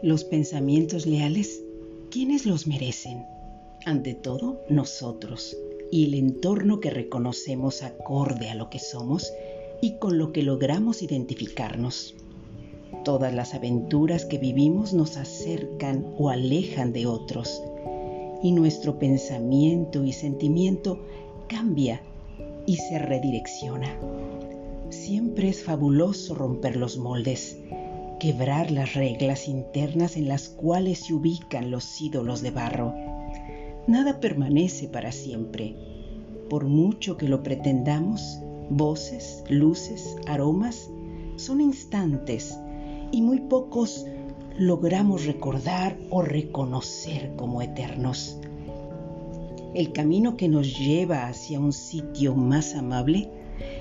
Los pensamientos leales, ¿quiénes los merecen? Ante todo, nosotros y el entorno que reconocemos acorde a lo que somos y con lo que logramos identificarnos. Todas las aventuras que vivimos nos acercan o alejan de otros y nuestro pensamiento y sentimiento cambia y se redirecciona. Siempre es fabuloso romper los moldes, quebrar las reglas internas en las cuales se ubican los ídolos de barro. Nada permanece para siempre. Por mucho que lo pretendamos, voces, luces, aromas son instantes y muy pocos logramos recordar o reconocer como eternos. El camino que nos lleva hacia un sitio más amable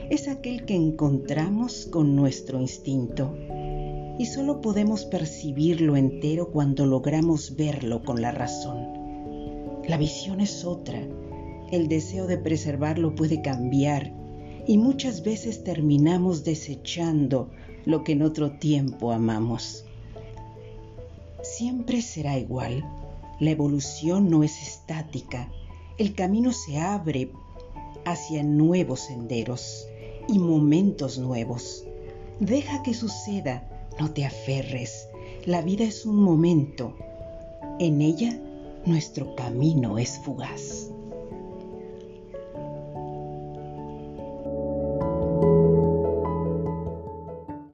es aquel que encontramos con nuestro instinto y solo podemos percibirlo entero cuando logramos verlo con la razón. La visión es otra, el deseo de preservarlo puede cambiar y muchas veces terminamos desechando lo que en otro tiempo amamos. Siempre será igual. La evolución no es estática. El camino se abre hacia nuevos senderos y momentos nuevos. Deja que suceda, no te aferres. La vida es un momento. En ella nuestro camino es fugaz.